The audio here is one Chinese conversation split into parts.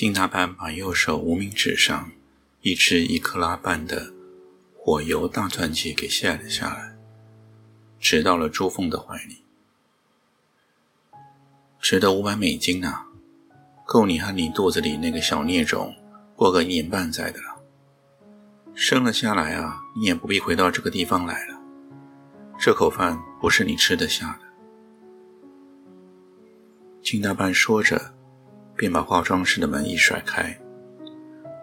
金大班把右手无名指上一只一克拉半的火油大钻戒给卸了下来，直到了朱凤的怀里。值得五百美金啊，够你和你肚子里那个小孽种过个一年半载的了。生了下来啊，你也不必回到这个地方来了。这口饭不是你吃得下的。金大班说着，便把化妆室的门一甩开。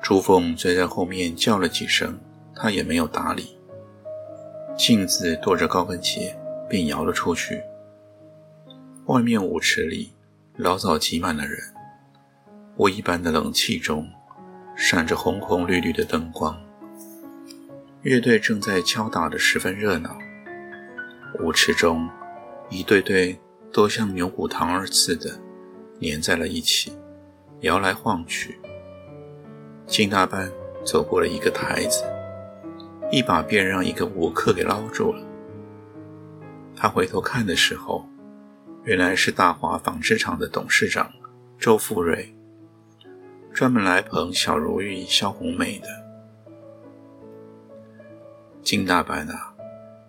朱凤追在后面叫了几声，他也没有搭理。镜子跺着高跟鞋，便摇了出去。外面舞池里老早挤满了人，雾一般的冷气中闪着红红绿绿的灯光。乐队正在敲打得十分热闹。舞池中，一对对。都像牛骨糖儿似的粘在了一起，摇来晃去。金大班走过了一个台子，一把便让一个舞客给捞住了。他回头看的时候，原来是大华纺织厂的董事长周富瑞，专门来捧小如玉、萧红梅的。金大班啊，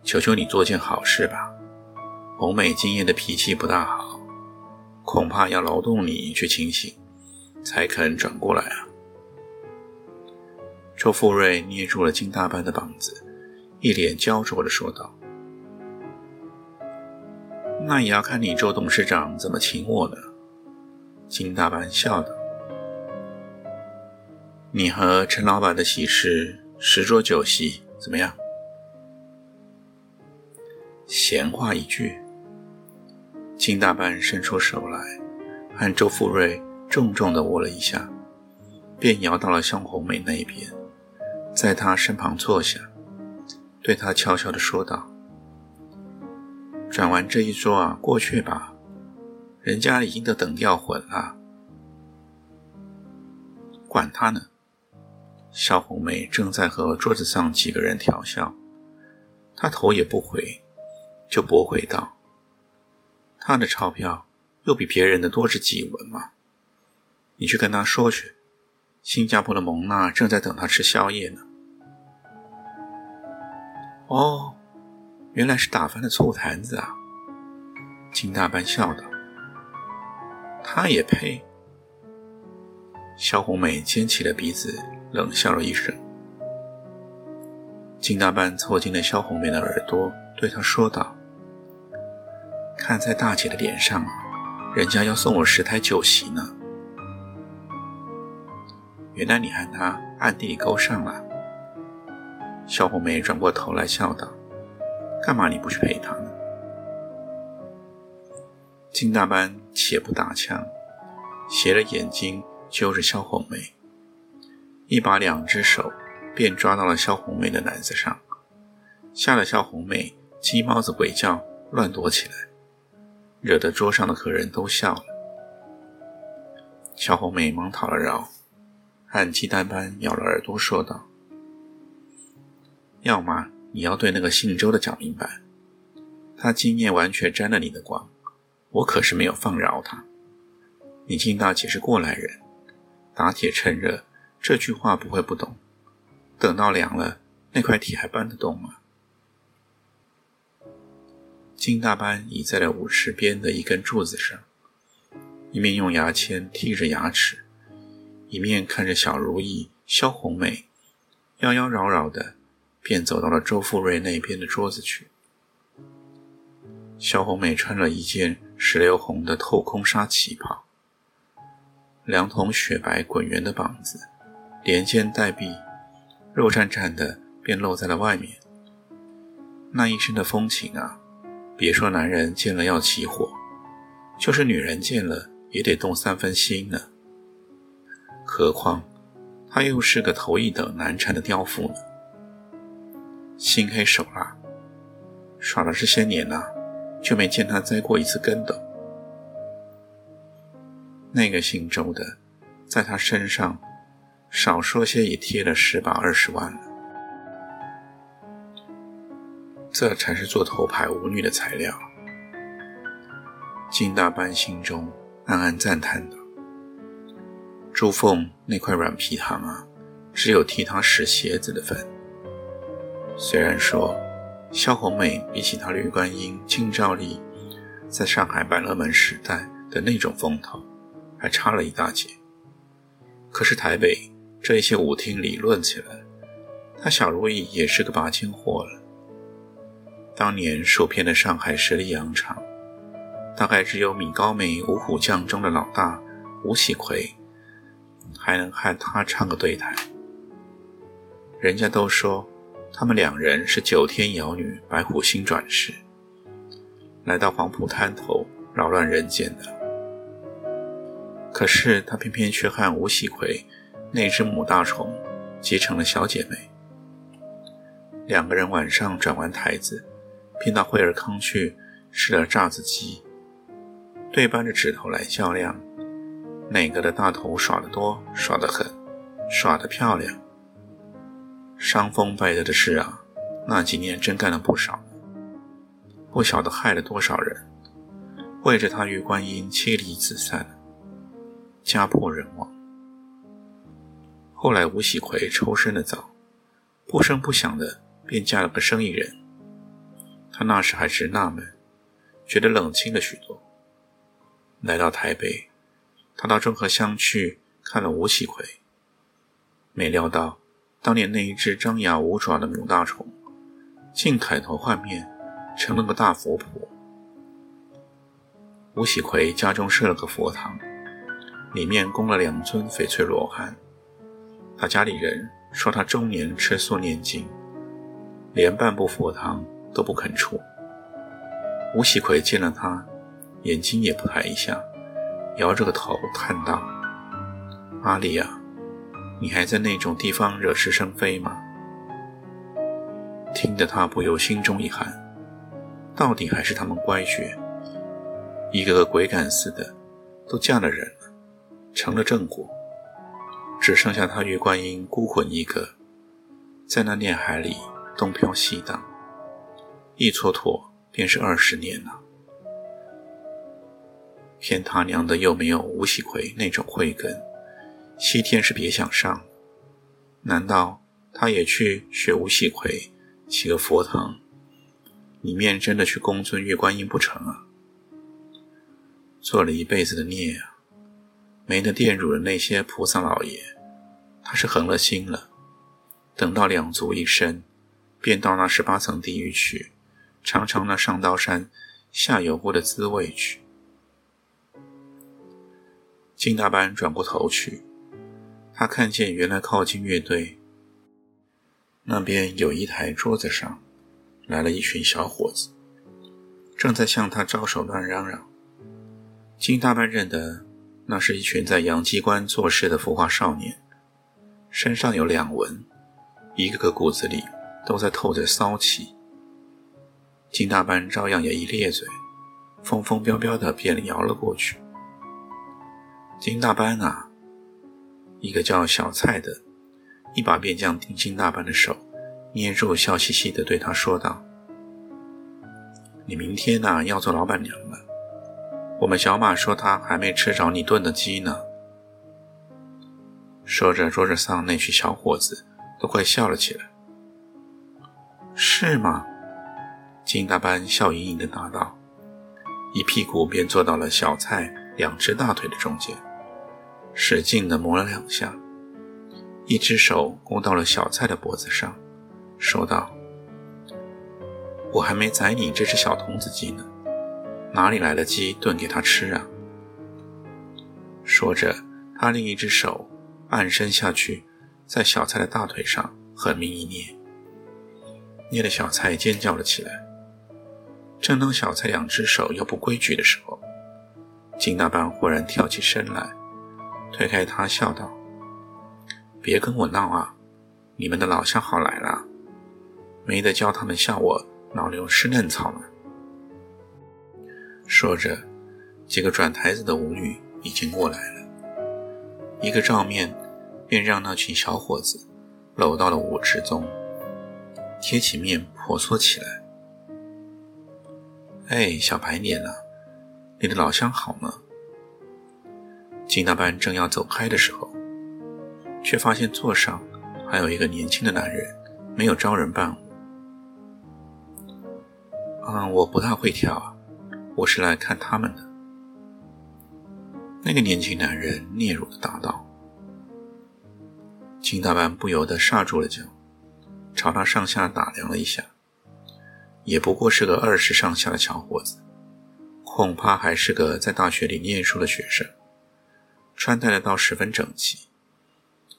求求你做件好事吧。红美今夜的脾气不大好，恐怕要劳动你去清醒，才肯转过来啊。周富瑞捏住了金大班的膀子，一脸焦灼地说道：“那也要看你周董事长怎么请我呢。”金大班笑道：“你和陈老板的喜事，十桌酒席怎么样？”闲话一句。金大班伸出手来，和周富瑞重重地握了一下，便摇到了向红梅那边，在她身旁坐下，对她悄悄地说道：“转完这一桌啊，过去吧，人家已经都等掉魂了。”管他呢！萧红梅正在和桌子上几个人调笑，她头也不回，就驳回道。他的钞票又比别人的多着几文嘛，你去跟他说去。新加坡的蒙娜正在等他吃宵夜呢。哦，原来是打翻了醋坛子啊！金大班笑道。他也配？萧红梅尖起了鼻子，冷笑了一声。金大班凑近了萧红梅的耳朵，对她说道。看在大姐的脸上，人家要送我十台酒席呢。原来你和他暗地里勾上了。小红梅转过头来笑道：“干嘛你不去陪他呢？”金大班且不打枪，斜着眼睛揪着萧红梅，一把两只手便抓到了萧红梅的篮子上，吓得萧红梅鸡猫子鬼叫，乱躲起来。惹得桌上的客人都笑了。小红梅忙讨了饶，和鸡蛋般咬了耳朵说道：“要么你要对那个姓周的讲明白，他今夜完全沾了你的光，我可是没有放饶他。你金大姐是过来人，打铁趁热，这句话不会不懂。等到凉了，那块铁还搬得动吗？”金大班倚在了舞池边的一根柱子上，一面用牙签剔着牙齿，一面看着小如意、萧红梅，妖妖娆娆的，便走到了周富瑞那边的桌子去。萧红梅穿了一件石榴红的透空纱旗袍，两筒雪白滚圆的膀子，连肩带臂，肉颤颤的，便露在了外面。那一身的风情啊！别说男人见了要起火，就是女人见了也得动三分心呢。何况他又是个头一等难缠的刁妇呢。心黑手辣，耍了这些年呐，就没见他栽过一次跟斗。那个姓周的，在他身上少说些也贴了十把二十万了，这才是做头牌舞女的材料。金大班心中暗暗赞叹道：“朱凤那块软皮糖啊，只有替他使鞋子的份。虽然说萧红美比起她绿观音、金兆丽在上海百乐门时代的那种风头，还差了一大截。可是台北这一些舞厅理论起来，她小如意也是个拔尖货了。当年受骗的上海十里洋场。”大概只有米高梅五虎将中的老大吴喜奎，还能和他唱个对台。人家都说他们两人是九天瑶女白虎星转世，来到黄浦滩头扰乱人间的。可是他偏偏却和吴喜奎那只母大虫结成了小姐妹。两个人晚上转完台子，便到惠尔康去吃了炸子鸡。对扳着指头来较量，哪个的大头耍得多，耍得狠，耍得漂亮。伤风败德的事啊，那几年真干了不少，不晓得害了多少人，为着他玉观音妻离子散，家破人亡。后来吴喜奎抽身的早，不声不响的便嫁了个生意人。他那时还直纳闷，觉得冷清了许多。来到台北，他到郑和乡去看了吴喜奎，没料到当年那一只张牙舞爪的母大虫，竟改头换面，成了个大佛婆。吴喜奎家中设了个佛堂，里面供了两尊翡翠罗汉。他家里人说他终年吃素念经，连半部佛堂都不肯出。吴喜奎见了他。眼睛也不抬一下，摇着个头叹道：“阿里呀，你还在那种地方惹是生非吗？”听得他不由心中一寒，到底还是他们乖觉，一个个鬼赶似的，都嫁了人了，成了正果，只剩下他月观音孤魂一个，在那念海里东飘西荡，一蹉跎便是二十年了。偏他娘的又没有吴喜奎那种慧根，西天是别想上。难道他也去学吴喜奎起个佛堂，里面真的去供尊玉观音不成啊？做了一辈子的孽啊，没能玷辱了那些菩萨老爷，他是横了心了。等到两足一伸，便到那十八层地狱去，尝尝那上刀山下油锅的滋味去。金大班转过头去，他看见原来靠近乐队那边有一台桌子上来了一群小伙子，正在向他招手乱嚷嚷。金大班认得那是一群在洋机关做事的浮华少年，身上有两纹，一个个骨子里都在透着骚气。金大班照样也一咧嘴，疯疯飙飙的便摇了过去。金大班啊，一个叫小蔡的，一把便将金大班的手捏住，笑嘻嘻地对他说道：“你明天呐要做老板娘了。我们小马说他还没吃着你炖的鸡呢。”说着，桌子上那群小伙子都快笑了起来。“是吗？”金大班笑盈盈地答道，一屁股便坐到了小蔡两只大腿的中间。使劲地磨了两下，一只手勾到了小蔡的脖子上，说道：“我还没宰你这只小童子鸡呢，哪里来的鸡炖给他吃啊？”说着，他另一只手暗伸下去，在小蔡的大腿上狠命一捏，捏得小蔡尖叫了起来。正当小蔡两只手要不规矩的时候，金大班忽然跳起身来。推开他，笑道：“别跟我闹啊！你们的老相好来了，没得教他们笑我老牛吃嫩草了。”说着，几个转台子的舞女已经过来了，一个照面，便让那群小伙子搂到了舞池中，贴起面婆娑起来。哎，小白脸啊，你的老乡好吗？金大班正要走开的时候，却发现座上还有一个年轻的男人，没有招人伴舞。嗯，我不大会跳啊，我是来看他们的。那个年轻男人嗫嚅的答道。金大班不由得刹住了脚，朝他上下打量了一下，也不过是个二十上下的小伙子，恐怕还是个在大学里念书的学生。穿戴的倒十分整齐，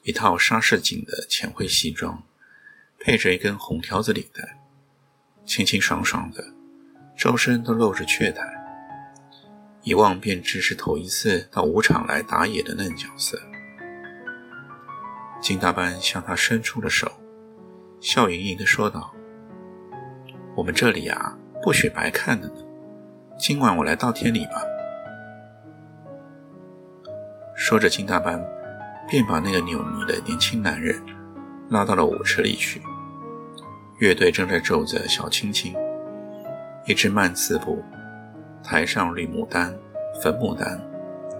一套纱式锦的浅灰西装，配着一根红条子领带，清清爽爽的，周身都露着雀台，一望便知是头一次到舞场来打野的嫩角色。金大班向他伸出了手，笑盈盈地说道：“我们这里啊，不许白看的呢，今晚我来倒贴你吧。”说着，金大班便把那个扭捏的年轻男人拉到了舞池里去。乐队正在奏着小青青，一支慢四步，台上绿牡丹、粉牡丹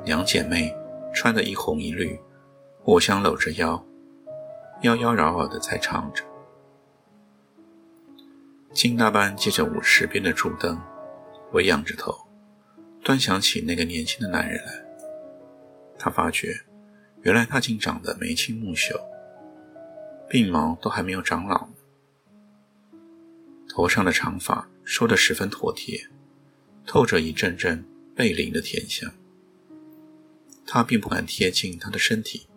两姐妹穿的一红一绿，互相搂着腰，妖妖娆娆的在唱着。金大班借着舞池边的柱灯，微仰着头，端详起那个年轻的男人来。他发觉，原来他竟长得眉清目秀，鬓毛都还没有长老。头上的长发梳得十分妥帖，透着一阵阵背灵的甜香。他并不敢贴近他的身体，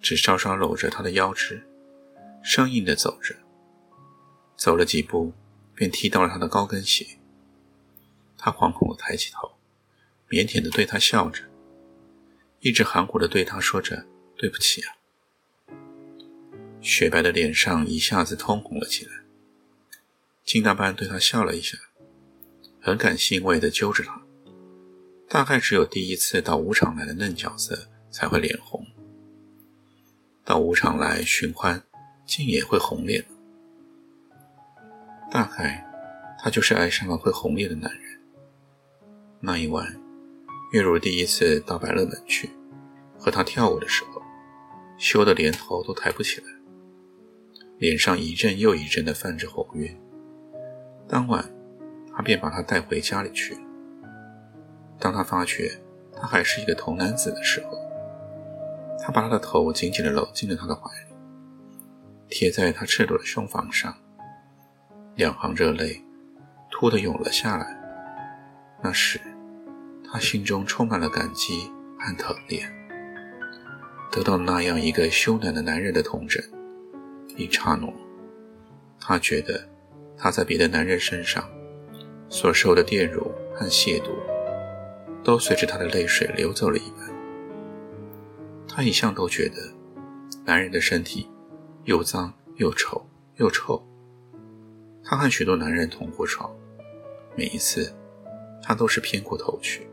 只稍稍搂着他的腰肢，生硬地走着。走了几步，便踢到了他的高跟鞋。他惶恐地抬起头，腼腆地对他笑着。一直含糊地对他说着：“对不起啊。”雪白的脸上一下子通红了起来。金大班对他笑了一下，很感欣慰地揪着他。大概只有第一次到舞场来的嫩角色才会脸红，到舞场来寻欢，竟也会红脸。大概他就是爱上了会红脸的男人。那一晚。月如第一次到百乐门去和他跳舞的时候，羞得连头都抬不起来，脸上一阵又一阵的泛着红晕。当晚，他便把他带回家里去。当他发觉他还是一个童男子的时候，他把他的头紧紧地搂进了他的怀里，贴在他赤裸的胸膛上，两行热泪突地涌了下来。那时。他心中充满了感激和疼怜，得到那样一个羞赧的男人的童枕，一刹那，他觉得他在别的男人身上所受的玷辱和亵渎，都随着他的泪水流走了一般。他一向都觉得男人的身体又脏又丑又臭。他和许多男人同过床，每一次他都是偏过头去。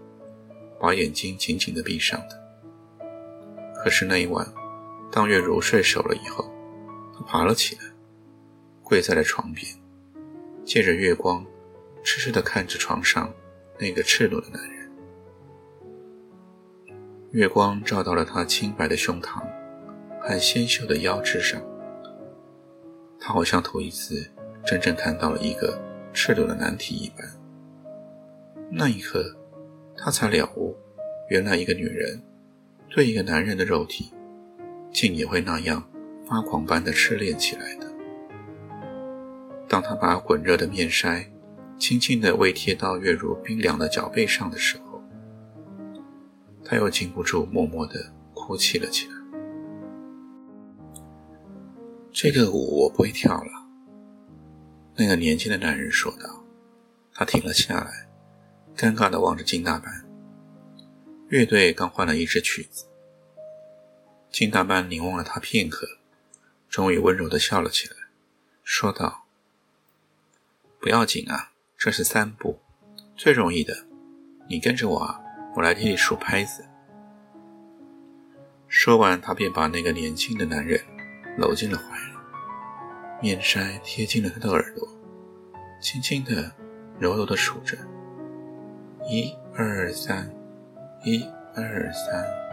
把眼睛紧紧地闭上的。可是那一晚，当月如睡熟了以后，他爬了起来，跪在了床边，借着月光，痴痴地看着床上那个赤裸的男人。月光照到了他清白的胸膛和纤秀的腰肢上，他好像头一次真正看到了一个赤裸的难题一般。那一刻。他才了悟，原来一个女人对一个男人的肉体，竟也会那样发狂般的痴恋起来的。当他把滚热的面筛轻轻地未贴到月如冰凉的脚背上的时候，他又禁不住默默地哭泣了起来。这个舞我不会跳了，那个年轻的男人说道。他停了下来。尴尬地望着金大班。乐队刚换了一支曲子，金大班凝望了他片刻，终于温柔地笑了起来，说道：“不要紧啊，这是三步，最容易的。你跟着我啊，我来替你数拍子。”说完，他便把那个年轻的男人搂进了怀里，面筛贴近了他的耳朵，轻轻的、柔柔的数着：一二三，一二三。